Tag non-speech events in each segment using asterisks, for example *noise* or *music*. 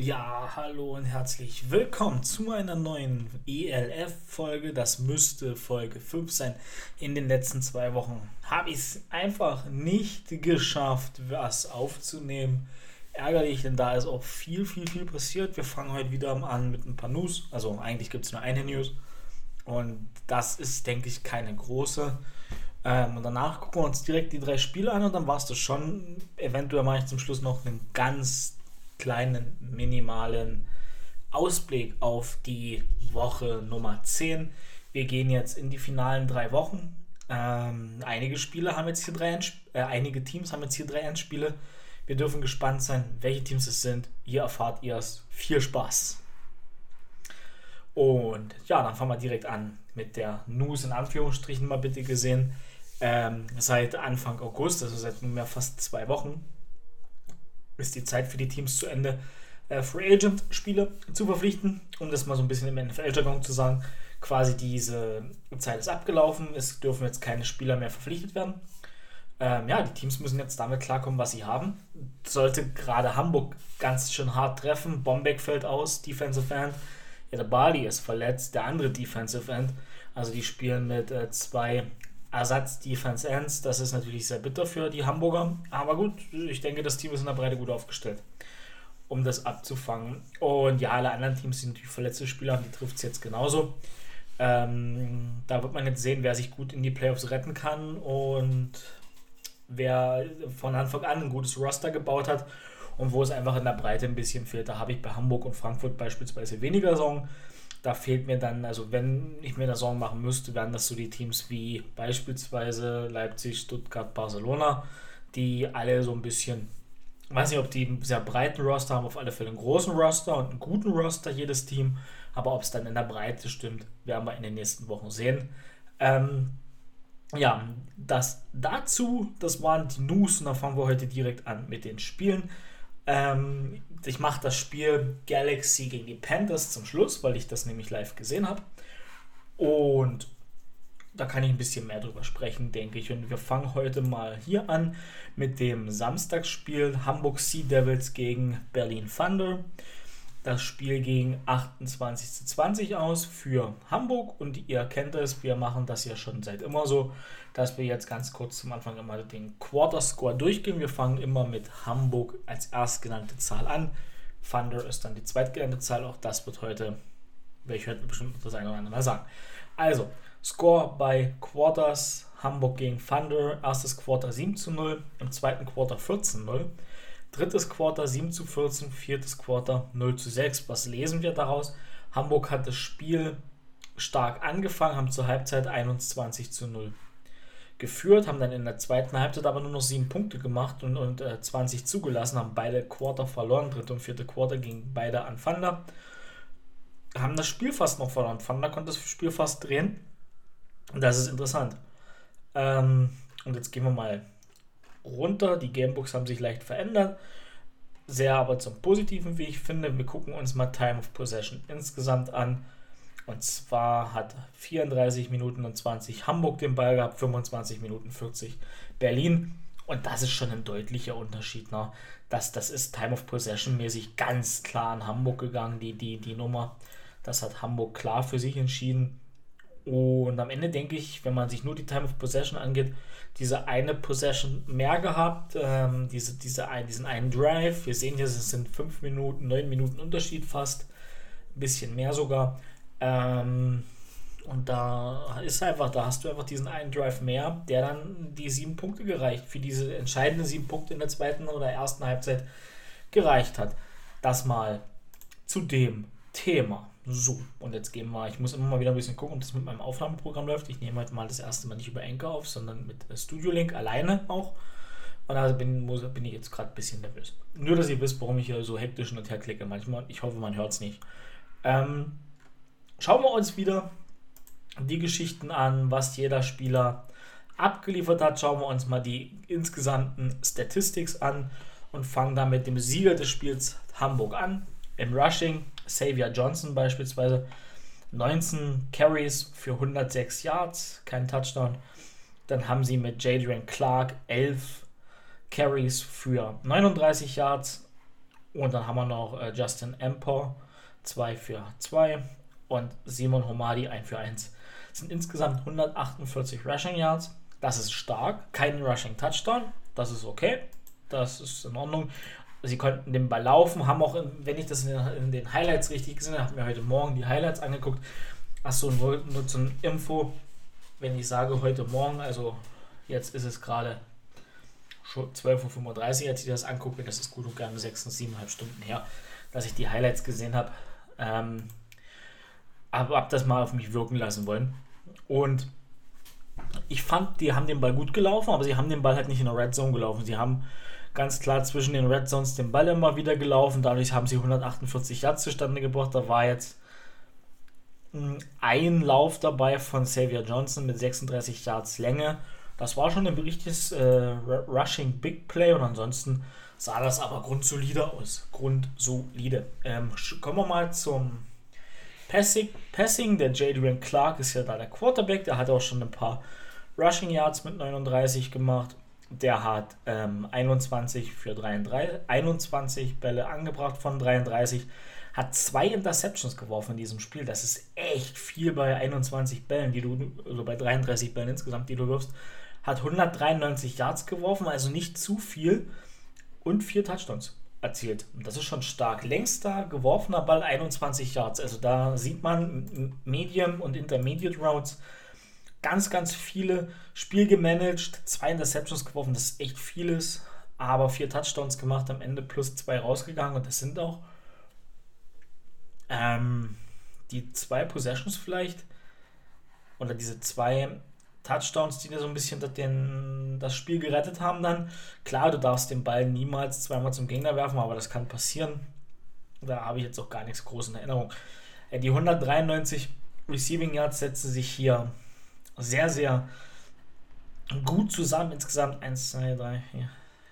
Ja, hallo und herzlich willkommen zu einer neuen ELF-Folge. Das müsste Folge 5 sein. In den letzten zwei Wochen habe ich es einfach nicht geschafft, was aufzunehmen. Ärgerlich, denn da ist auch viel, viel, viel passiert. Wir fangen heute wieder an mit ein paar News. Also eigentlich gibt es nur eine News. Und das ist, denke ich, keine große. Ähm, und danach gucken wir uns direkt die drei Spiele an und dann war es das schon. Eventuell mache ich zum Schluss noch einen ganz kleinen, minimalen Ausblick auf die Woche Nummer 10. Wir gehen jetzt in die finalen drei Wochen. Ähm, einige Spiele haben jetzt hier drei, äh, einige Teams haben jetzt hier drei Endspiele. Wir dürfen gespannt sein, welche Teams es sind. Ihr erfahrt ihr es. Viel Spaß! Und ja, dann fangen wir direkt an mit der News in Anführungsstrichen mal bitte gesehen. Ähm, seit Anfang August, also seit nunmehr fast zwei Wochen, ist die Zeit für die Teams zu Ende, äh, Free Agent Spiele zu verpflichten, um das mal so ein bisschen im NFL-Jargon zu sagen. Quasi diese Zeit ist abgelaufen, es dürfen jetzt keine Spieler mehr verpflichtet werden. Ähm, ja, die Teams müssen jetzt damit klarkommen, was sie haben. Sollte gerade Hamburg ganz schön hart treffen, Bombeck fällt aus, Defensive End. Ja, der Bali ist verletzt, der andere Defensive End. Also die spielen mit äh, zwei Ersatz-Defense Ends. Das ist natürlich sehr bitter für die Hamburger. Aber gut, ich denke, das Team ist in der Breite gut aufgestellt, um das abzufangen. Und ja, alle anderen Teams sind natürlich verletzte Spieler und die trifft es jetzt genauso. Ähm, da wird man jetzt sehen, wer sich gut in die Playoffs retten kann und wer von Anfang an ein gutes Roster gebaut hat und wo es einfach in der Breite ein bisschen fehlt. Da habe ich bei Hamburg und Frankfurt beispielsweise weniger Sorgen. Da fehlt mir dann, also wenn ich mir da Sorgen machen müsste, wären das so die Teams wie beispielsweise Leipzig, Stuttgart, Barcelona, die alle so ein bisschen, weiß nicht, ob die einen sehr breiten Roster haben, auf alle Fälle einen großen Roster und einen guten Roster, jedes Team. Aber ob es dann in der Breite stimmt, werden wir in den nächsten Wochen sehen. Ähm, ja, das dazu, das waren die News und da fangen wir heute direkt an mit den Spielen. Ähm, ich mache das Spiel Galaxy gegen die Panthers zum Schluss, weil ich das nämlich live gesehen habe. Und da kann ich ein bisschen mehr drüber sprechen, denke ich. Und wir fangen heute mal hier an mit dem Samstagsspiel Hamburg Sea Devils gegen Berlin Thunder. Das Spiel ging 28 zu 20 aus für Hamburg und ihr kennt es, wir machen das ja schon seit immer so, dass wir jetzt ganz kurz zum Anfang immer den Quarter Score durchgehen. Wir fangen immer mit Hamburg als erstgenannte Zahl an. Thunder ist dann die zweitgenannte Zahl, auch das wird heute, werde ich heute bestimmt das eine oder andere mal sagen. Also, Score bei Quarters Hamburg gegen Thunder, erstes Quarter 7 zu 0, im zweiten Quarter 14 zu 0. Drittes Quarter 7 zu 14, viertes Quarter 0 zu 6. Was lesen wir daraus? Hamburg hat das Spiel stark angefangen, haben zur Halbzeit 21 zu 0 geführt, haben dann in der zweiten Halbzeit aber nur noch sieben Punkte gemacht und, und äh, 20 zugelassen, haben beide Quarter verloren, dritte und vierte Quarter gingen beide an Fanda. Haben das Spiel fast noch verloren. Fanda konnte das Spiel fast drehen. Und das ist interessant. Ähm, und jetzt gehen wir mal runter. Die Gamebooks haben sich leicht verändert. Sehr aber zum Positiven, wie ich finde. Wir gucken uns mal Time of Possession insgesamt an. Und zwar hat 34 Minuten und 20 Hamburg den Ball gehabt, 25 Minuten 40 Berlin. Und das ist schon ein deutlicher Unterschied. Ne? Das, das ist Time of Possession mäßig ganz klar an Hamburg gegangen, die, die, die Nummer. Das hat Hamburg klar für sich entschieden. Und am Ende denke ich, wenn man sich nur die Time of Possession angeht, diese eine Possession mehr gehabt, ähm, diese, diese ein, diesen einen Drive. Wir sehen hier, es sind 5 Minuten, 9 Minuten Unterschied fast, ein bisschen mehr sogar. Ähm, und da ist einfach, da hast du einfach diesen einen Drive mehr, der dann die sieben Punkte gereicht, für diese entscheidenden sieben Punkte in der zweiten oder ersten Halbzeit gereicht hat. Das mal zu dem Thema. So, und jetzt gehen wir, ich muss immer mal wieder ein bisschen gucken, ob das mit meinem Aufnahmeprogramm läuft. Ich nehme heute mal das erste Mal nicht über Anchor auf, sondern mit Studio Link alleine auch. Und da bin, bin ich jetzt gerade ein bisschen nervös. Nur, dass ihr wisst, warum ich hier so hektisch und her klicke manchmal. Ich hoffe, man hört es nicht. Ähm, schauen wir uns wieder die Geschichten an, was jeder Spieler abgeliefert hat. Schauen wir uns mal die insgesamten Statistics an und fangen dann mit dem Sieger des Spiels Hamburg an. Im Rushing Xavier Johnson beispielsweise 19 Carries für 106 Yards, kein Touchdown. Dann haben sie mit Jadrian Clark 11 Carries für 39 Yards Und dann haben wir noch äh, Justin Empor 2 für 2 und Simon Homadi 1 für 1. Das sind insgesamt 148 Rushing Yards. Das ist stark. Kein Rushing Touchdown. Das ist okay. Das ist in Ordnung. Sie konnten den Ball laufen, haben auch, wenn ich das in den, in den Highlights richtig gesehen habe, habe mir heute Morgen die Highlights angeguckt. Achso, nur, nur zum Info, wenn ich sage heute Morgen, also jetzt ist es gerade 12.35 Uhr, als ich das angucke, das ist gut und gerne 6, 7,5 Stunden her, dass ich die Highlights gesehen habe. Ähm, aber habe das mal auf mich wirken lassen wollen. Und ich fand, die haben den Ball gut gelaufen, aber sie haben den Ball halt nicht in der Red Zone gelaufen. Sie haben ganz klar zwischen den Red Zones den Ball immer wieder gelaufen. Dadurch haben sie 148 Yards zustande gebracht. Da war jetzt hm, ein Lauf dabei von Xavier Johnson mit 36 Yards Länge. Das war schon ein richtiges äh, Rushing Big Play und ansonsten sah das aber grundsolide aus. Grundsolide. Ähm, kommen wir mal zum Passing. Passing. Der Jadrian Clark ist ja da der Quarterback. Der hat auch schon ein paar Rushing Yards mit 39 gemacht. Der hat ähm, 21 für 33, 21 Bälle angebracht von 33 hat zwei Interceptions geworfen in diesem Spiel. Das ist echt viel bei 21 Bällen, die du, also bei 33 Bällen insgesamt, die du wirfst. Hat 193 Yards geworfen, also nicht zu viel. Und vier Touchdowns erzielt. Und das ist schon stark. Längster geworfener Ball 21 Yards. Also da sieht man Medium und Intermediate Routes ganz, ganz viele Spiel gemanagt, zwei Interceptions geworfen, das ist echt vieles, aber vier Touchdowns gemacht, am Ende plus zwei rausgegangen und das sind auch ähm, die zwei Possessions vielleicht oder diese zwei Touchdowns, die dir so ein bisschen den, das Spiel gerettet haben dann. Klar, du darfst den Ball niemals zweimal zum Gegner werfen, aber das kann passieren. Da habe ich jetzt auch gar nichts groß in Erinnerung. Äh, die 193 Receiving Yards setzen sich hier sehr, sehr gut zusammen. Insgesamt 1, 2, 3, 4,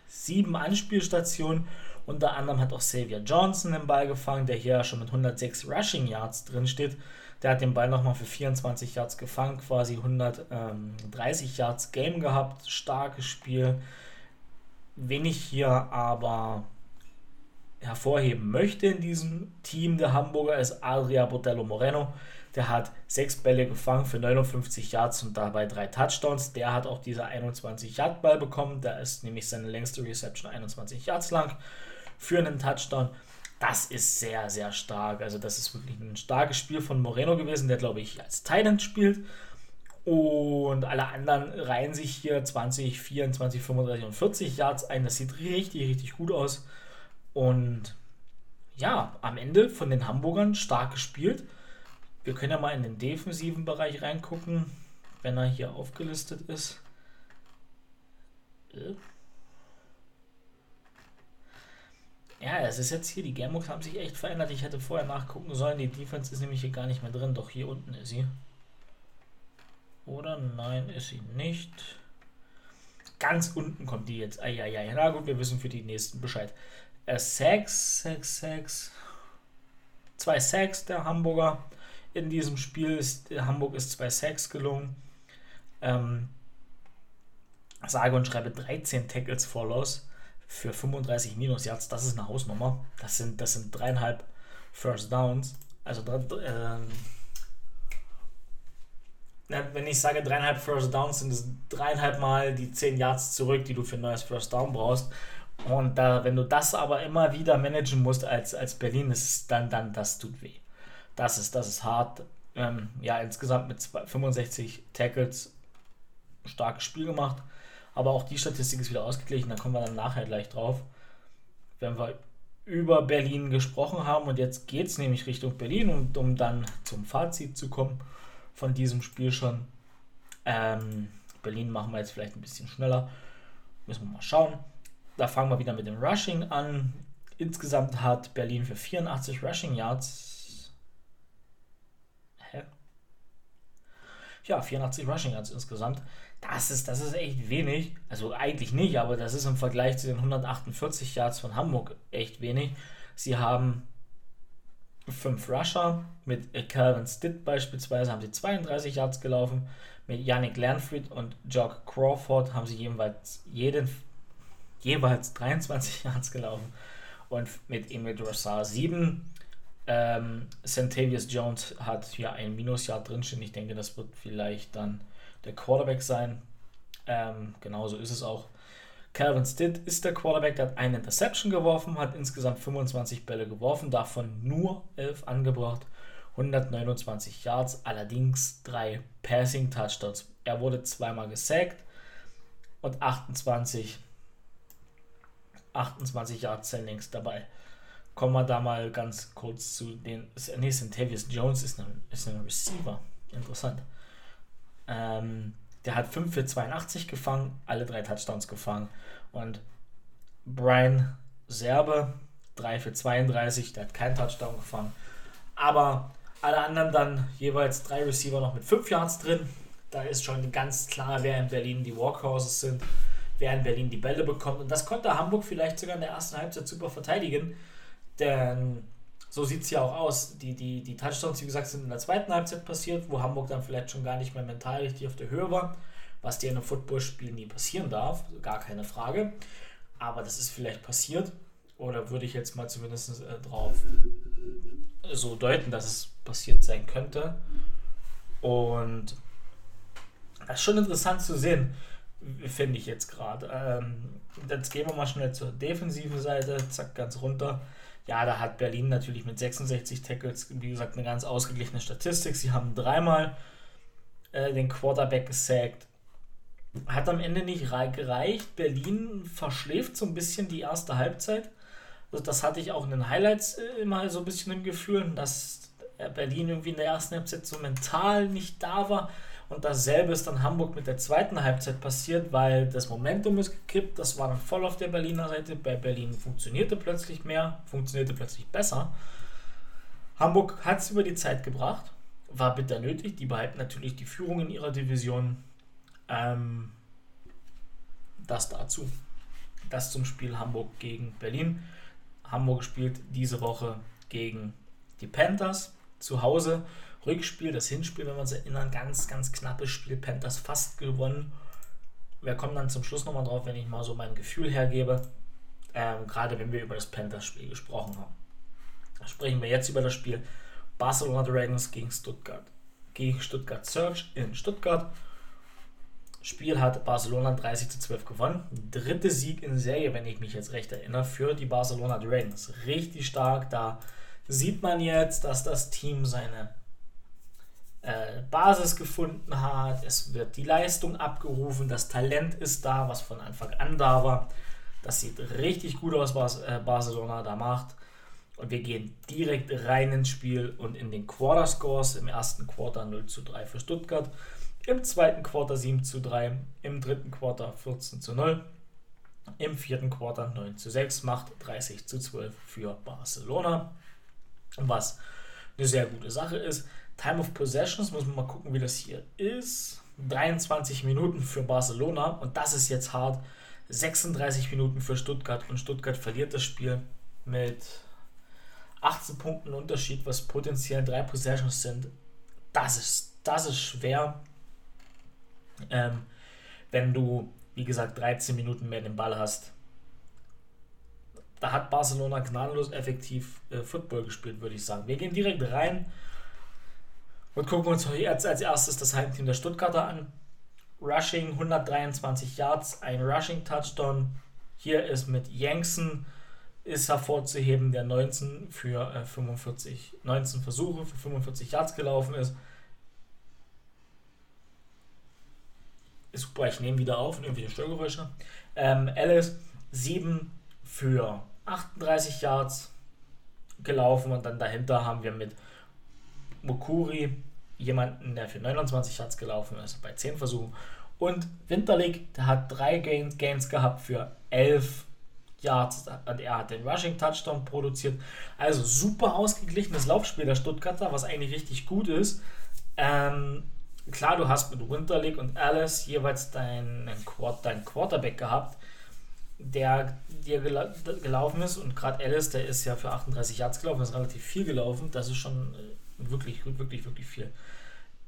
7 Anspielstationen unter anderem hat auch Xavier Johnson den Ball gefangen, der hier schon mit 106 Rushing Yards drin steht. Der hat den Ball nochmal für 24 Yards gefangen, quasi 130 Yards Game gehabt. Starkes Spiel. Wen ich hier aber hervorheben möchte in diesem Team der Hamburger ist Adria Botello Moreno. Der hat sechs Bälle gefangen für 59 Yards und dabei drei Touchdowns. Der hat auch diese 21 Yard Ball bekommen. Da ist nämlich seine längste Reception 21 Yards lang für einen Touchdown. Das ist sehr, sehr stark. Also, das ist wirklich ein starkes Spiel von Moreno gewesen, der, glaube ich, als Titan spielt. Und alle anderen reihen sich hier 20, 24, 35 und 40 Yards ein. Das sieht richtig, richtig gut aus. Und ja, am Ende von den Hamburgern stark gespielt. Wir können ja mal in den defensiven Bereich reingucken, wenn er hier aufgelistet ist. Äh. Ja, es ist jetzt hier, die Gamebooks haben sich echt verändert. Ich hätte vorher nachgucken sollen. Die Defense ist nämlich hier gar nicht mehr drin. Doch hier unten ist sie. Oder nein, ist sie nicht. Ganz unten kommt die jetzt. Eieiei. Na gut, wir wissen für die nächsten Bescheid. Äh, Sacks, Sacks, Sacks. Zwei Sacks der Hamburger. In diesem Spiel ist Hamburg ist zwei Sacks gelungen. Ähm, sage und schreibe 13 Tackles for Loss für 35 Minus Yards, das ist eine Hausnummer. Das sind, das sind dreieinhalb First Downs. Also äh, wenn ich sage dreieinhalb First Downs, sind es dreieinhalb Mal die 10 Yards zurück, die du für ein neues First Down brauchst. Und da, wenn du das aber immer wieder managen musst als, als Berlin, ist dann, dann, das tut weh. Das ist, das ist hart. Ähm, ja, insgesamt mit 65 Tackles starkes Spiel gemacht. Aber auch die Statistik ist wieder ausgeglichen, da kommen wir dann nachher gleich drauf. Wenn wir über Berlin gesprochen haben und jetzt geht es nämlich Richtung Berlin und um dann zum Fazit zu kommen von diesem Spiel schon. Ähm, Berlin machen wir jetzt vielleicht ein bisschen schneller. Müssen wir mal schauen. Da fangen wir wieder mit dem Rushing an. Insgesamt hat Berlin für 84 Rushing Yards. Ja, 84 Rushing Yards insgesamt. Das ist, das ist echt wenig. Also eigentlich nicht, aber das ist im Vergleich zu den 148 Yards von Hamburg echt wenig. Sie haben fünf Rusher. Mit Calvin Stitt beispielsweise haben sie 32 Yards gelaufen. Mit Yannick Lernfried und Jock Crawford haben sie jeweils, jeden, jeweils 23 *laughs* Yards gelaufen. und mit Emil Drossard 7. Ähm, Centavius Jones hat hier ein Minusjahr drinstehen. Ich denke, das wird vielleicht dann der Quarterback sein. Ähm, genauso ist es auch. Calvin Stitt ist der Quarterback, der hat eine Interception geworfen, hat insgesamt 25 Bälle geworfen, davon nur 11 angebracht, 129 Yards, allerdings drei Passing Touchdowns. Er wurde zweimal gesackt und 28, 28 Yards Sendings dabei. Kommen wir da mal ganz kurz zu den. Nee, Centavius Jones ist ein, ist ein Receiver. Interessant. Ähm, der hat 5 für 82 gefangen, alle drei Touchdowns gefangen. Und Brian Serbe 3 für 32, der hat keinen Touchdown gefangen. Aber alle anderen dann jeweils drei Receiver noch mit 5 Yards drin. Da ist schon ganz klar, wer in Berlin die Walkhorses sind, wer in Berlin die Bälle bekommt. Und das konnte Hamburg vielleicht sogar in der ersten Halbzeit super verteidigen. Denn so sieht es ja auch aus. Die, die, die Touchdowns, wie gesagt, sind in der zweiten Halbzeit passiert, wo Hamburg dann vielleicht schon gar nicht mehr mental richtig auf der Höhe war, was dir in einem Footballspiel nie passieren darf, gar keine Frage. Aber das ist vielleicht passiert, oder würde ich jetzt mal zumindest äh, drauf so deuten, dass es passiert sein könnte. Und das ist schon interessant zu sehen, finde ich jetzt gerade. Ähm, jetzt gehen wir mal schnell zur defensiven Seite, zack, ganz runter. Ja, da hat Berlin natürlich mit 66 Tackles, wie gesagt, eine ganz ausgeglichene Statistik. Sie haben dreimal äh, den Quarterback gesackt. Hat am Ende nicht gereicht. Berlin verschläft so ein bisschen die erste Halbzeit. Also das hatte ich auch in den Highlights äh, immer so ein bisschen im Gefühl, dass äh, Berlin irgendwie in der ersten Halbzeit so mental nicht da war. Und dasselbe ist dann Hamburg mit der zweiten Halbzeit passiert, weil das Momentum ist gekippt. Das war dann voll auf der Berliner Seite. Bei Berlin funktionierte plötzlich mehr, funktionierte plötzlich besser. Hamburg hat es über die Zeit gebracht, war bitter nötig. Die behalten natürlich die Führung in ihrer Division. Ähm, das dazu. Das zum Spiel Hamburg gegen Berlin. Hamburg spielt diese Woche gegen die Panthers zu Hause. Rückspiel, das Hinspiel, wenn wir uns erinnern, ganz, ganz knappes Spiel. Panthers fast gewonnen. Wir kommen dann zum Schluss nochmal drauf, wenn ich mal so mein Gefühl hergebe. Ähm, gerade wenn wir über das Panthers-Spiel gesprochen haben. Sprechen wir jetzt über das Spiel Barcelona Dragons gegen Stuttgart. Gegen Stuttgart Search in Stuttgart. Spiel hat Barcelona 30 zu 12 gewonnen. Dritte Sieg in Serie, wenn ich mich jetzt recht erinnere, für die Barcelona Dragons. Richtig stark. Da sieht man jetzt, dass das Team seine äh, Basis gefunden hat, es wird die Leistung abgerufen, das Talent ist da, was von Anfang an da war. Das sieht richtig gut aus, was äh, Barcelona da macht. Und wir gehen direkt rein ins Spiel und in den Quarter Scores. Im ersten Quarter 0 zu 3 für Stuttgart, im zweiten Quarter 7 zu 3, im dritten Quarter 14 zu 0, im vierten Quarter 9 zu 6, macht 30 zu 12 für Barcelona. Was eine sehr gute Sache ist. Time of Possessions, muss man mal gucken, wie das hier ist. 23 Minuten für Barcelona und das ist jetzt hart. 36 Minuten für Stuttgart und Stuttgart verliert das Spiel mit 18 Punkten Unterschied, was potenziell drei Possessions sind. Das ist, das ist schwer, ähm, wenn du, wie gesagt, 13 Minuten mehr den Ball hast. Da hat Barcelona gnadenlos effektiv äh, Football gespielt, würde ich sagen. Wir gehen direkt rein und gucken uns jetzt als erstes das Heimteam der Stuttgarter an. Rushing 123 Yards, ein Rushing Touchdown. Hier ist mit Jankson ist hervorzuheben, der 19 für äh, 45, 19 Versuche für 45 Yards gelaufen ist. Ist super, ich nehme wieder auf und irgendwie Störgeräusche. Ähm, Alice 7 für 38 Yards gelaufen und dann dahinter haben wir mit Mokuri jemanden, der für 29 Yards gelaufen ist, bei 10 Versuchen. Und Winterlig, der hat drei Gains, Gains gehabt für 11 Yards. Er hat den Rushing Touchdown produziert. Also super ausgeglichenes Laufspiel der Stuttgarter, was eigentlich richtig gut ist. Ähm, klar, du hast mit Winterlig und Alice jeweils deinen, deinen Quarterback gehabt, der dir gela gelaufen ist. Und gerade Alice, der ist ja für 38 Yards gelaufen, ist relativ viel gelaufen. Das ist schon äh, Wirklich, wirklich, wirklich viel.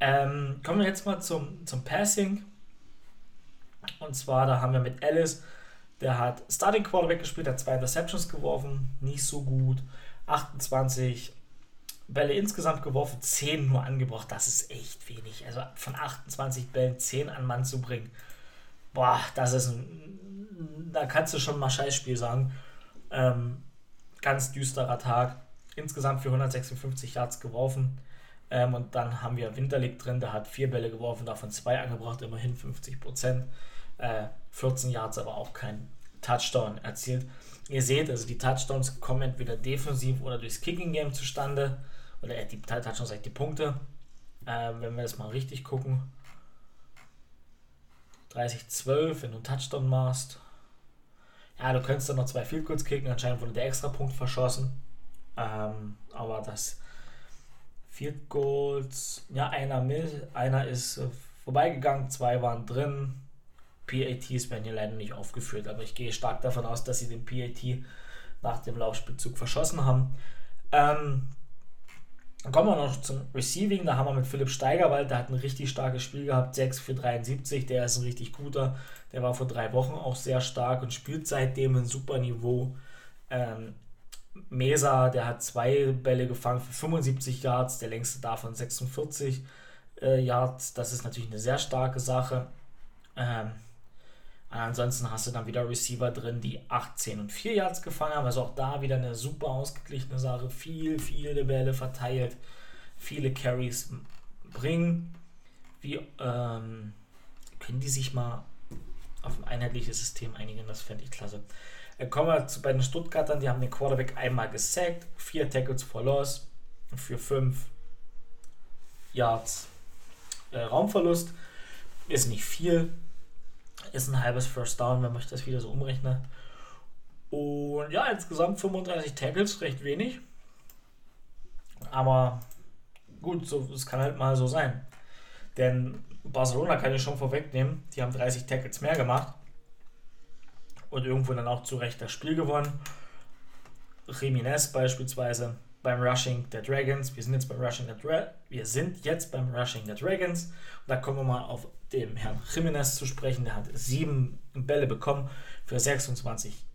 Ähm, kommen wir jetzt mal zum, zum Passing. Und zwar, da haben wir mit Alice Der hat Starting Quarterback gespielt, hat zwei Interceptions geworfen, nicht so gut. 28 Bälle insgesamt geworfen, 10 nur angebracht. Das ist echt wenig. Also von 28 Bällen 10 an Mann zu bringen, boah, das ist ein. Da kannst du schon mal Scheißspiel sagen. Ähm, ganz düsterer Tag. Insgesamt für 156 Yards geworfen. Ähm, und dann haben wir Winterlig drin, der hat vier Bälle geworfen, davon zwei angebracht, immerhin 50 Prozent. Äh, 14 Yards, aber auch kein Touchdown erzielt. Ihr seht, also die Touchdowns kommen entweder defensiv oder durchs Kicking Game zustande. Oder äh, die Touchdowns, die Punkte. Äh, wenn wir das mal richtig gucken. 30-12, wenn du einen Touchdown machst. Ja, du könntest dann noch zwei Field Goals kicken, anscheinend wurde der extra Punkt verschossen. Ähm, aber das Field Goals, ja, einer mit, einer ist äh, vorbeigegangen, zwei waren drin. PATs werden hier leider nicht aufgeführt, aber ich gehe stark davon aus, dass sie den PAT nach dem Laufspielzug verschossen haben. Ähm, dann kommen wir noch zum Receiving. Da haben wir mit Philipp Steigerwald, der hat ein richtig starkes Spiel gehabt, 6 für 73. Der ist ein richtig guter. Der war vor drei Wochen auch sehr stark und spielt seitdem ein super Niveau. Ähm, Mesa, der hat zwei Bälle gefangen für 75 Yards, der längste davon 46 äh, Yards. Das ist natürlich eine sehr starke Sache. Ähm, ansonsten hast du dann wieder Receiver drin, die 18 und 4 Yards gefangen haben. Also auch da wieder eine super ausgeglichene Sache. Viel, viele Bälle verteilt, viele Carries bringen. Wie ähm, können die sich mal auf ein einheitliches System einigen? Das fände ich klasse. Kommen wir zu, bei den Stuttgartern, die haben den Quarterback einmal gesackt, vier Tackles for Loss für fünf Yards äh, Raumverlust. Ist nicht viel, ist ein halbes First Down, wenn man das wieder so umrechnet. Und ja, insgesamt 35 Tackles, recht wenig. Aber gut, so, es kann halt mal so sein. Denn Barcelona kann ich schon vorwegnehmen, die haben 30 Tackles mehr gemacht und irgendwo dann auch zu Recht das Spiel gewonnen. Jiménez beispielsweise beim Rushing der Dragons. Wir sind jetzt beim Rushing der Dra wir sind jetzt beim Rushing der Dragons. Und da kommen wir mal auf den Herrn Jiménez zu sprechen. Der hat sieben Bälle bekommen für 26,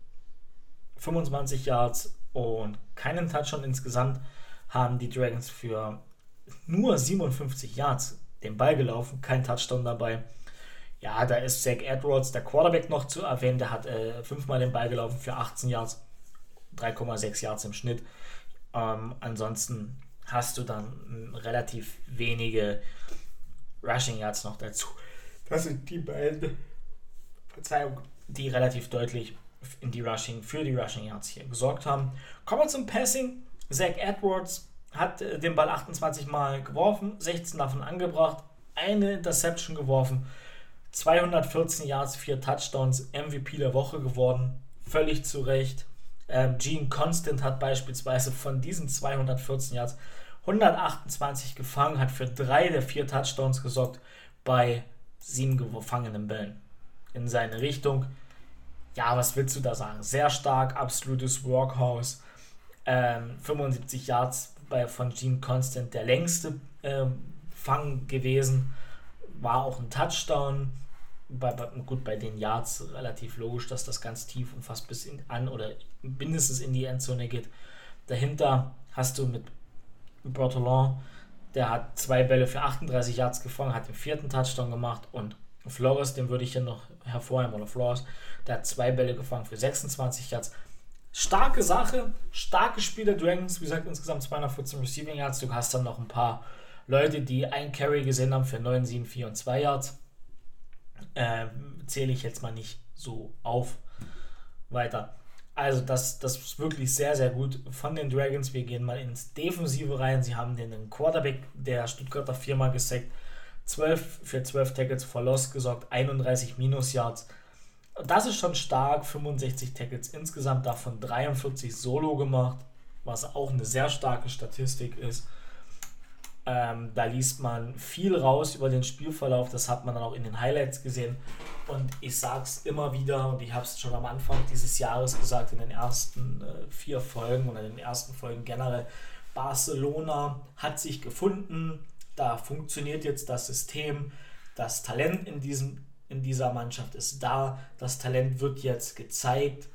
25 Yards und keinen Touchdown insgesamt haben die Dragons für nur 57 Yards den Ball gelaufen, kein Touchdown dabei. Ja, da ist Zach Edwards, der Quarterback, noch zu erwähnen. Der hat äh, fünfmal den Ball gelaufen für 18 Yards, 3,6 Yards im Schnitt. Ähm, ansonsten hast du dann relativ wenige Rushing Yards noch dazu. Das sind die beiden, Verzeihung, die relativ deutlich in die Rushing, für die Rushing Yards hier gesorgt haben. Kommen wir zum Passing. Zach Edwards hat äh, den Ball 28 Mal geworfen, 16 davon angebracht, eine Interception geworfen. 214 Yards, 4 Touchdowns, MVP der Woche geworden. Völlig zu Recht. Ähm, Gene Constant hat beispielsweise von diesen 214 Yards 128 gefangen, hat für drei der vier Touchdowns gesorgt bei sieben gefangenen Bällen in seine Richtung. Ja, was willst du da sagen? Sehr stark, absolutes Workhouse. Ähm, 75 Yards bei, von Gene Constant, der längste ähm, Fang gewesen. War auch ein Touchdown bei, bei, gut, bei den Yards relativ logisch, dass das ganz tief und fast bis in, an oder mindestens in die Endzone geht. Dahinter hast du mit Bertolon, der hat zwei Bälle für 38 Yards gefangen, hat den vierten Touchdown gemacht und Flores, den würde ich hier noch hervorheben, oder Flores, der hat zwei Bälle gefangen für 26 Yards. Starke Sache, starke Spiel der Dragons, wie gesagt, insgesamt 214 Receiving Yards. Du hast dann noch ein paar Leute, die ein Carry gesehen haben für 9, 7, 4 und 2 Yards. Äh, zähle ich jetzt mal nicht so auf. Weiter. Also das, das ist wirklich sehr, sehr gut von den Dragons. Wir gehen mal ins Defensive rein. Sie haben den Quarterback der Stuttgarter viermal gesackt. 12 für 12 Tackles for Loss gesorgt, 31 Minus Yards. Das ist schon stark, 65 Tackles insgesamt, davon 43 Solo gemacht, was auch eine sehr starke Statistik ist. Ähm, da liest man viel raus über den Spielverlauf, das hat man dann auch in den Highlights gesehen. Und ich sage es immer wieder, und ich habe es schon am Anfang dieses Jahres gesagt, in den ersten äh, vier Folgen oder in den ersten Folgen generell, Barcelona hat sich gefunden, da funktioniert jetzt das System, das Talent in diesem in dieser Mannschaft ist da. Das Talent wird jetzt gezeigt.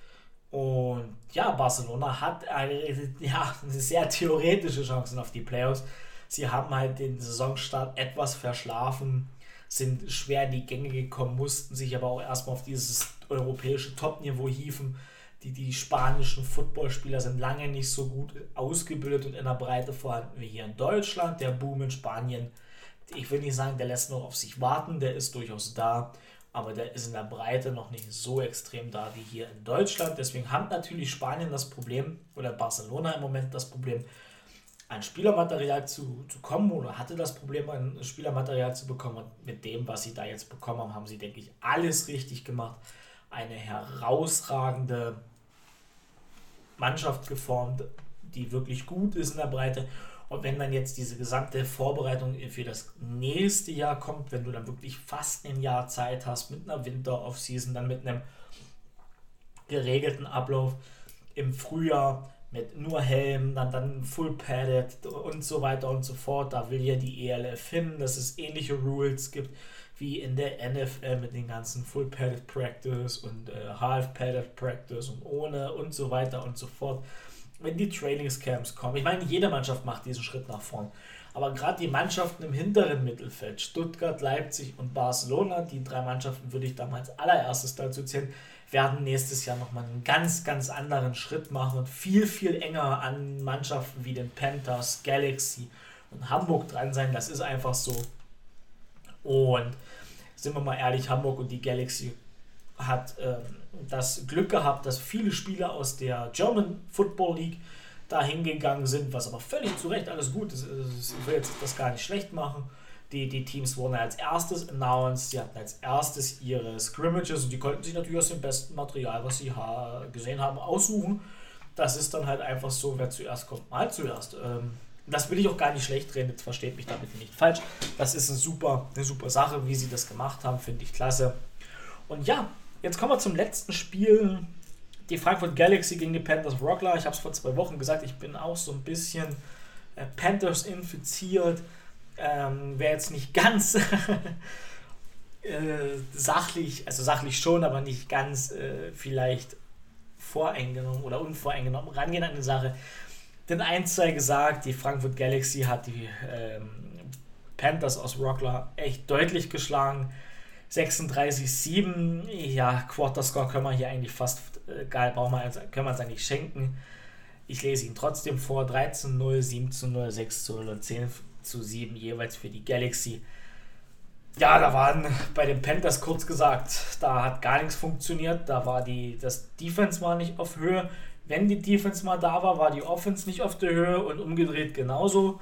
Und ja, Barcelona hat eine, *laughs* ja, sehr theoretische Chancen auf die Playoffs. Sie haben halt den Saisonstart etwas verschlafen, sind schwer in die Gänge gekommen, mussten sich aber auch erstmal auf dieses europäische Topniveau hieven. Die, die spanischen Footballspieler sind lange nicht so gut ausgebildet und in der Breite vorhanden wie hier in Deutschland. Der Boom in Spanien, ich will nicht sagen, der lässt noch auf sich warten, der ist durchaus da aber der ist in der Breite noch nicht so extrem da wie hier in Deutschland. Deswegen hat natürlich Spanien das Problem, oder Barcelona im Moment das Problem, an Spielermaterial zu, zu kommen oder hatte das Problem, ein Spielermaterial zu bekommen. Und mit dem, was sie da jetzt bekommen haben, haben sie, denke ich, alles richtig gemacht. Eine herausragende Mannschaft geformt, die wirklich gut ist in der Breite und wenn dann jetzt diese gesamte Vorbereitung für das nächste Jahr kommt, wenn du dann wirklich fast ein Jahr Zeit hast mit einer Winter-Off-Season, dann mit einem geregelten Ablauf im Frühjahr mit nur Helm, dann, dann Full Padded und so weiter und so fort. Da will ja die ELF hin, dass es ähnliche Rules gibt wie in der NFL mit den ganzen Full Padded Practice und äh, Half Padded Practice und ohne und so weiter und so fort wenn die Trainingscamps kommen. Ich meine, jede Mannschaft macht diesen Schritt nach vorn. Aber gerade die Mannschaften im hinteren Mittelfeld, Stuttgart, Leipzig und Barcelona, die drei Mannschaften würde ich damals allererstes dazu zählen, werden nächstes Jahr nochmal einen ganz, ganz anderen Schritt machen und viel, viel enger an Mannschaften wie den Panthers, Galaxy und Hamburg dran sein. Das ist einfach so. Und sind wir mal ehrlich, Hamburg und die Galaxy hat ähm, das Glück gehabt, dass viele Spieler aus der German Football League da hingegangen sind, was aber völlig zu Recht alles gut ist. Ich will jetzt das gar nicht schlecht machen. Die, die Teams wurden als erstes announced, sie hatten als erstes ihre Scrimmages und die konnten sich natürlich aus dem besten Material, was sie ha gesehen haben, aussuchen. Das ist dann halt einfach so, wer zuerst kommt, mal zuerst. Ähm, das will ich auch gar nicht schlecht reden, jetzt versteht mich damit nicht falsch. Das ist eine super, eine super Sache, wie sie das gemacht haben, finde ich klasse. Und ja, Jetzt kommen wir zum letzten Spiel. Die Frankfurt Galaxy gegen die Panthers Rockler. Ich habe es vor zwei Wochen gesagt, ich bin auch so ein bisschen äh, Panthers infiziert. Ähm, Wäre jetzt nicht ganz *laughs* äh, sachlich, also sachlich schon, aber nicht ganz äh, vielleicht voreingenommen oder unvoreingenommen rangehen an die Sache. Denn eins sei gesagt, die Frankfurt Galaxy hat die ähm, Panthers aus Rockler echt deutlich geschlagen. 36,7. Ja, Quarter-Score können wir hier eigentlich fast, äh, geil, brauchen wir, können wir uns eigentlich schenken. Ich lese ihn trotzdem vor. 13 0, 7 zu 0, 6 zu 0 und 10 zu 7 jeweils für die Galaxy. Ja, da waren bei den Panthers kurz gesagt, da hat gar nichts funktioniert. Da war die, das Defense war nicht auf Höhe. Wenn die Defense mal da war, war die Offense nicht auf der Höhe und umgedreht genauso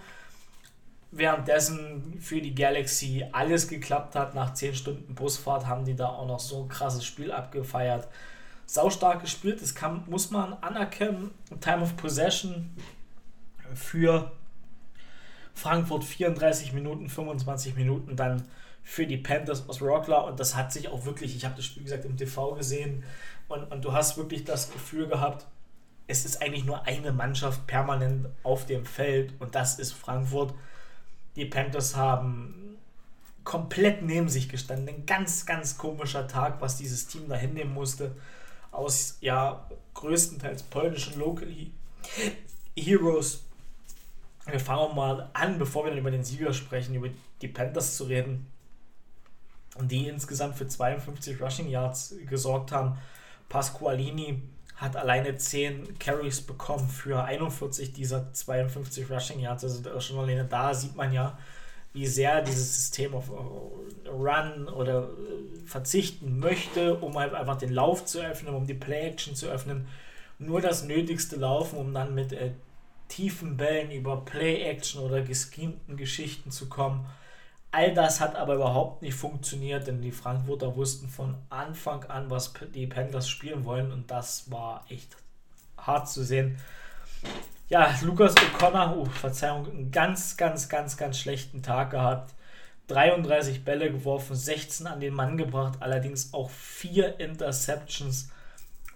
währenddessen für die Galaxy alles geklappt hat. Nach 10 Stunden Busfahrt haben die da auch noch so ein krasses Spiel abgefeiert. Saustark gespielt, das kann, muss man anerkennen. Time of Possession für Frankfurt 34 Minuten, 25 Minuten dann für die Panthers aus Rockler und das hat sich auch wirklich, ich habe das Spiel gesagt im TV gesehen und, und du hast wirklich das Gefühl gehabt, es ist eigentlich nur eine Mannschaft permanent auf dem Feld und das ist Frankfurt. Die Panthers haben komplett neben sich gestanden. Ein ganz, ganz komischer Tag, was dieses Team da hinnehmen musste. Aus ja größtenteils polnischen Local Heroes. Wir fangen mal an, bevor wir dann über den Sieger sprechen, über die Panthers zu reden. Die insgesamt für 52 Rushing Yards gesorgt haben. Pasqualini hat alleine 10 Carries bekommen für 41 dieser 52 Rushing Yards. Also schon alleine da sieht man ja, wie sehr dieses System auf Run oder äh, verzichten möchte, um halt einfach den Lauf zu öffnen, um die Play-Action zu öffnen. Nur das Nötigste laufen, um dann mit äh, tiefen Bällen über Play-Action oder geschemten Geschichten zu kommen. All das hat aber überhaupt nicht funktioniert, denn die Frankfurter wussten von Anfang an, was die Panthers spielen wollen und das war echt hart zu sehen. Ja, Lukas O'Connor, oh, Verzeihung, einen ganz, ganz, ganz, ganz schlechten Tag gehabt. 33 Bälle geworfen, 16 an den Mann gebracht, allerdings auch 4 Interceptions,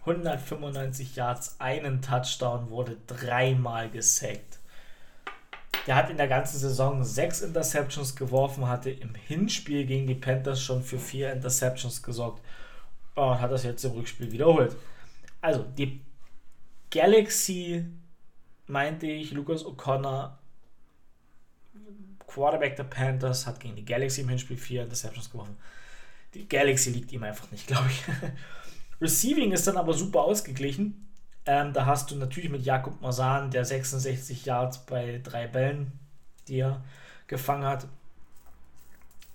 195 Yards, einen Touchdown, wurde dreimal gesackt. Der hat in der ganzen Saison sechs Interceptions geworfen, hatte im Hinspiel gegen die Panthers schon für vier Interceptions gesorgt und hat das jetzt im Rückspiel wiederholt. Also, die Galaxy, meinte ich, Lucas O'Connor, Quarterback der Panthers, hat gegen die Galaxy im Hinspiel vier Interceptions geworfen. Die Galaxy liegt ihm einfach nicht, glaube ich. *laughs* Receiving ist dann aber super ausgeglichen. Ähm, da hast du natürlich mit Jakob Masan, der 66 Yards bei drei Bällen, die er gefangen hat,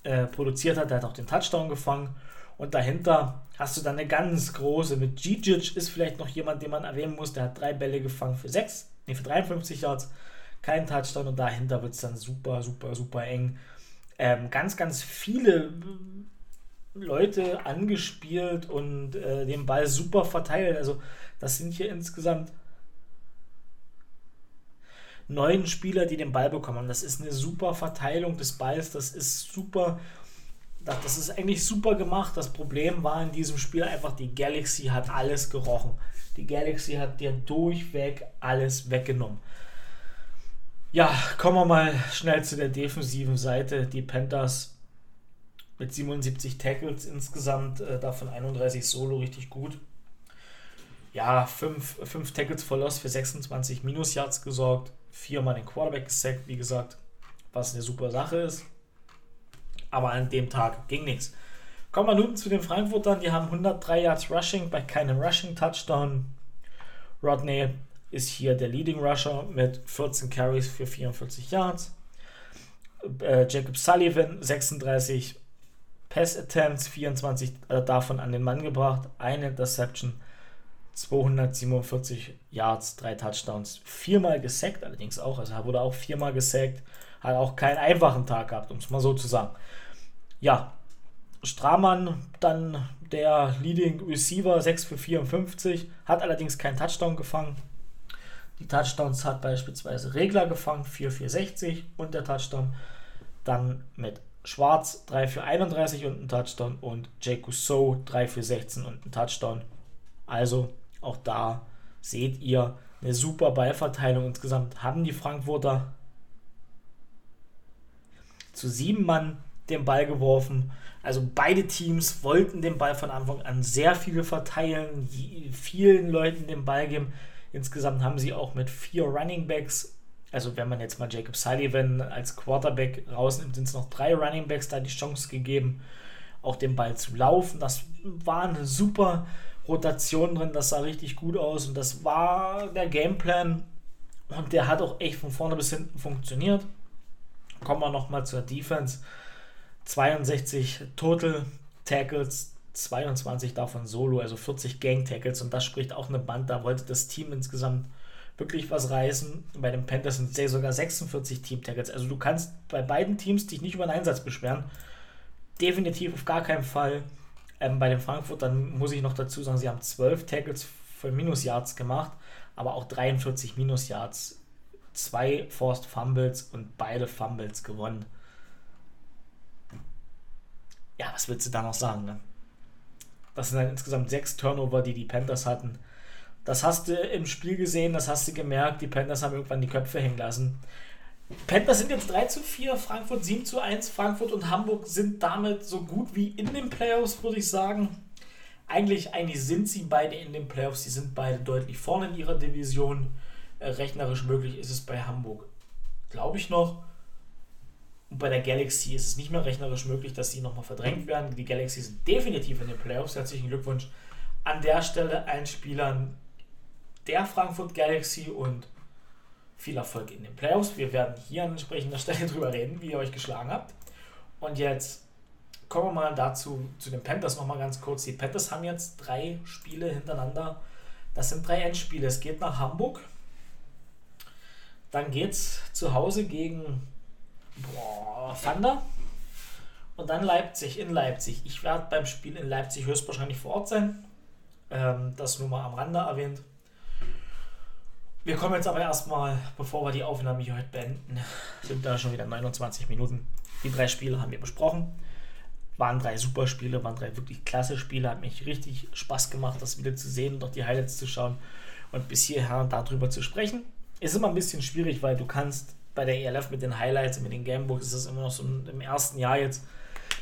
äh, produziert hat. Der hat auch den Touchdown gefangen. Und dahinter hast du dann eine ganz große mit Gigic ist vielleicht noch jemand, den man erwähnen muss. Der hat drei Bälle gefangen für sechs, nee, für 53 Yards, kein Touchdown und dahinter wird es dann super, super, super eng. Ähm, ganz, ganz viele Leute angespielt und äh, den Ball super verteilt. Also das sind hier insgesamt neun Spieler, die den Ball bekommen. Das ist eine super Verteilung des Balls. Das ist super. Das ist eigentlich super gemacht. Das Problem war in diesem Spiel einfach, die Galaxy hat alles gerochen. Die Galaxy hat dir durchweg alles weggenommen. Ja, kommen wir mal schnell zu der defensiven Seite. Die Panthers mit 77 Tackles insgesamt, äh, davon 31 Solo, richtig gut. Ja, 5 Tackles for Loss für 26 Minus-Yards gesorgt, viermal den Quarterback gesackt, wie gesagt, was eine super Sache ist. Aber an dem Tag ging nichts. Kommen wir nun zu den Frankfurtern, die haben 103 Yards Rushing bei keinem Rushing-Touchdown. Rodney ist hier der Leading Rusher mit 14 Carries für 44 Yards. Äh, Jacob Sullivan 36 Pass Attempts, 24 äh, davon an den Mann gebracht, eine Interception, 247 Yards, drei Touchdowns, viermal gesackt allerdings auch, also er wurde auch viermal gesackt, hat auch keinen einfachen Tag gehabt, um es mal so zu sagen. Ja, Stramann, dann der Leading Receiver, 6 für 54, hat allerdings keinen Touchdown gefangen. Die Touchdowns hat beispielsweise Regler gefangen, 4 für 60 und der Touchdown dann mit Schwarz 3 für 31 und ein Touchdown und Jake Rousseau 3 für 16 und ein Touchdown. Also auch da seht ihr eine super Ballverteilung. Insgesamt haben die Frankfurter zu sieben Mann den Ball geworfen. Also beide Teams wollten den Ball von Anfang an sehr viele verteilen, vielen Leuten den Ball geben. Insgesamt haben sie auch mit vier Running Backs also wenn man jetzt mal Jacob Sullivan als Quarterback rausnimmt, sind es noch drei Running Backs da die Chance gegeben, auch den Ball zu laufen. Das war eine super Rotation drin, das sah richtig gut aus und das war der Gameplan und der hat auch echt von vorne bis hinten funktioniert. Kommen wir nochmal zur Defense. 62 Total Tackles, 22 davon Solo, also 40 Gang Tackles und das spricht auch eine Band. Da wollte das Team insgesamt wirklich was reißen. Bei den Panthers sind es sogar 46 Team-Tackles. Also du kannst bei beiden Teams dich nicht über einen Einsatz beschweren. Definitiv auf gar keinen Fall. Ähm, bei den Frankfurtern muss ich noch dazu sagen, sie haben 12 Tackles für Minus-Yards gemacht, aber auch 43 Minus-Yards. Zwei Forced Fumbles und beide Fumbles gewonnen. Ja, was willst du da noch sagen? Ne? Das sind dann insgesamt sechs Turnover, die die Panthers hatten. Das hast du im Spiel gesehen, das hast du gemerkt. Die Panthers haben irgendwann die Köpfe hängen lassen. Panthers sind jetzt 3 zu 4, Frankfurt 7 zu 1. Frankfurt und Hamburg sind damit so gut wie in den Playoffs, würde ich sagen. Eigentlich, eigentlich sind sie beide in den Playoffs. Sie sind beide deutlich vorne in ihrer Division. Äh, rechnerisch möglich ist es bei Hamburg, glaube ich noch. Und bei der Galaxy ist es nicht mehr rechnerisch möglich, dass sie nochmal verdrängt werden. Die Galaxy sind definitiv in den Playoffs. Herzlichen Glückwunsch an der Stelle allen Spielern der Frankfurt Galaxy und viel Erfolg in den Playoffs. Wir werden hier an entsprechender *laughs* Stelle drüber reden, wie ihr euch geschlagen habt. Und jetzt kommen wir mal dazu, zu den Panthers nochmal ganz kurz. Die Panthers haben jetzt drei Spiele hintereinander. Das sind drei Endspiele. Es geht nach Hamburg. Dann geht es zu Hause gegen boah, Thunder. Und dann Leipzig in Leipzig. Ich werde beim Spiel in Leipzig höchstwahrscheinlich vor Ort sein. Ähm, das nur mal am Rande erwähnt. Wir kommen jetzt aber erstmal, bevor wir die Aufnahme hier heute beenden, sind da schon wieder 29 Minuten. Die drei Spiele haben wir besprochen. Waren drei super Spiele, waren drei wirklich klasse Spiele. Hat mich richtig Spaß gemacht, das wieder zu sehen und auch die Highlights zu schauen und bis hierher darüber zu sprechen. Ist immer ein bisschen schwierig, weil du kannst bei der ELF mit den Highlights und mit den Gamebooks ist es immer noch so im ersten Jahr jetzt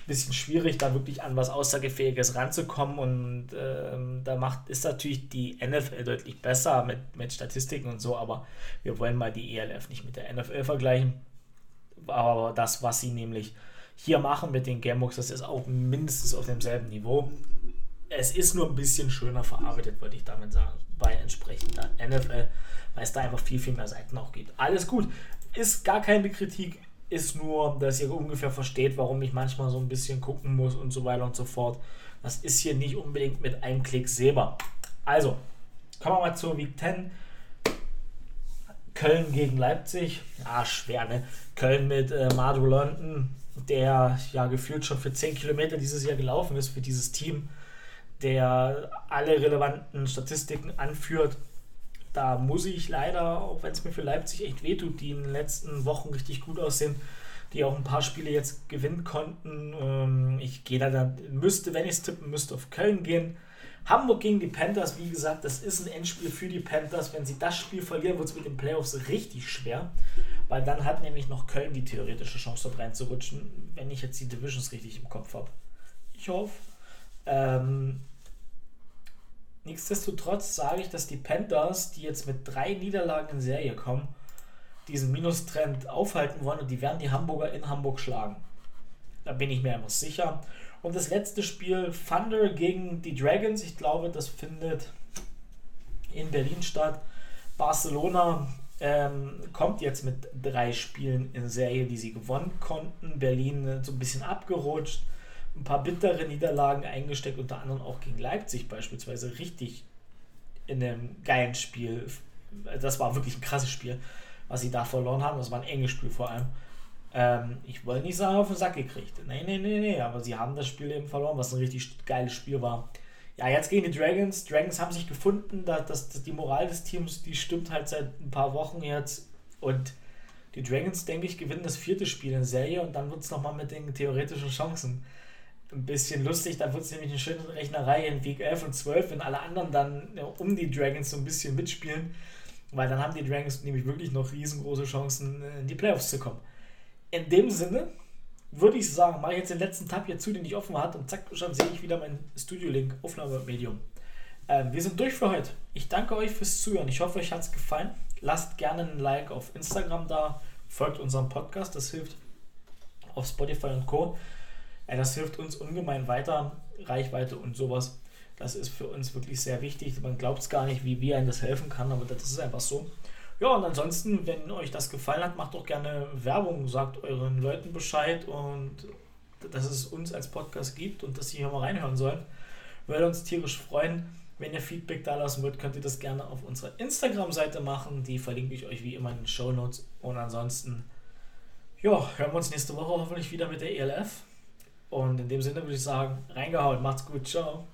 bisschen schwierig, da wirklich an was Aussagefähiges ranzukommen. Und ähm, da macht, ist natürlich die NFL deutlich besser mit, mit Statistiken und so, aber wir wollen mal die ELF nicht mit der NFL vergleichen. Aber das, was sie nämlich hier machen mit den Gamebooks, das ist auch mindestens auf demselben Niveau. Es ist nur ein bisschen schöner verarbeitet, würde ich damit sagen, bei entsprechender NFL, weil es da einfach viel, viel mehr Seiten auch gibt. Alles gut. Ist gar keine Kritik, ist nur, dass ihr ungefähr versteht, warum ich manchmal so ein bisschen gucken muss und so weiter und so fort. Das ist hier nicht unbedingt mit einem Klick sehbar. Also, kommen wir mal zur Week 10. Köln gegen Leipzig. Ja, schwer, ne? Köln mit äh, Madu London, der ja gefühlt schon für 10 Kilometer dieses Jahr gelaufen ist für dieses Team, der alle relevanten Statistiken anführt. Da muss ich leider, auch wenn es mir für Leipzig echt wehtut, die in den letzten Wochen richtig gut aussehen, die auch ein paar Spiele jetzt gewinnen konnten. Ähm, ich gehe da dann, müsste, wenn ich es tippen müsste, auf Köln gehen. Hamburg gegen die Panthers, wie gesagt, das ist ein Endspiel für die Panthers. Wenn sie das Spiel verlieren, wird es mit den Playoffs richtig schwer, weil dann hat nämlich noch Köln die theoretische Chance, dort reinzurutschen, wenn ich jetzt die Divisions richtig im Kopf habe. Ich hoffe. Ähm, nichtsdestotrotz sage ich, dass die Panthers, die jetzt mit drei Niederlagen in Serie kommen, diesen Minustrend aufhalten wollen und die werden die Hamburger in Hamburg schlagen. Da bin ich mir einfach sicher. Und das letzte Spiel Thunder gegen die Dragons, ich glaube, das findet in Berlin statt. Barcelona ähm, kommt jetzt mit drei Spielen in Serie, die sie gewonnen konnten. Berlin äh, so ein bisschen abgerutscht, ein paar bittere Niederlagen eingesteckt, unter anderem auch gegen Leipzig beispielsweise richtig in einem geilen Spiel. Das war wirklich ein krasses Spiel, was sie da verloren haben. Das war ein enges Spiel vor allem. Ähm, ich wollte nicht sagen, auf den Sack gekriegt. Nee, nee, nee, nee, aber sie haben das Spiel eben verloren, was ein richtig geiles Spiel war. Ja, jetzt gegen die Dragons. Dragons haben sich gefunden, da, dass, dass die Moral des Teams, die stimmt halt seit ein paar Wochen jetzt. Und die Dragons, denke ich, gewinnen das vierte Spiel in Serie und dann wird es nochmal mit den theoretischen Chancen ein bisschen lustig. Da wird es nämlich eine schöne Rechnerei in Week 11 und 12, wenn alle anderen dann um die Dragons so ein bisschen mitspielen. Weil dann haben die Dragons nämlich wirklich noch riesengroße Chancen, in die Playoffs zu kommen in dem Sinne würde ich sagen, mache ich jetzt den letzten Tab hier zu, den ich offen hatte und zack, schon sehe ich wieder mein Studio-Link, Aufnahmemedium. Ähm, wir sind durch für heute. Ich danke euch fürs Zuhören. Ich hoffe, euch hat es gefallen. Lasst gerne ein Like auf Instagram da, folgt unserem Podcast, das hilft auf Spotify und Co. Das hilft uns ungemein weiter, Reichweite und sowas. Das ist für uns wirklich sehr wichtig. Man glaubt es gar nicht, wie wir einem das helfen kann, aber das ist einfach so. Ja, und ansonsten, wenn euch das gefallen hat, macht doch gerne Werbung, sagt euren Leuten Bescheid und dass es uns als Podcast gibt und dass sie hier mal reinhören sollen. Würde uns tierisch freuen. Wenn ihr Feedback da lassen wollt, könnt ihr das gerne auf unserer Instagram-Seite machen. Die verlinke ich euch wie immer in den Show Notes. Und ansonsten, ja, hören wir uns nächste Woche hoffentlich wieder mit der ELF. Und in dem Sinne würde ich sagen, reingehauen, macht's gut, ciao.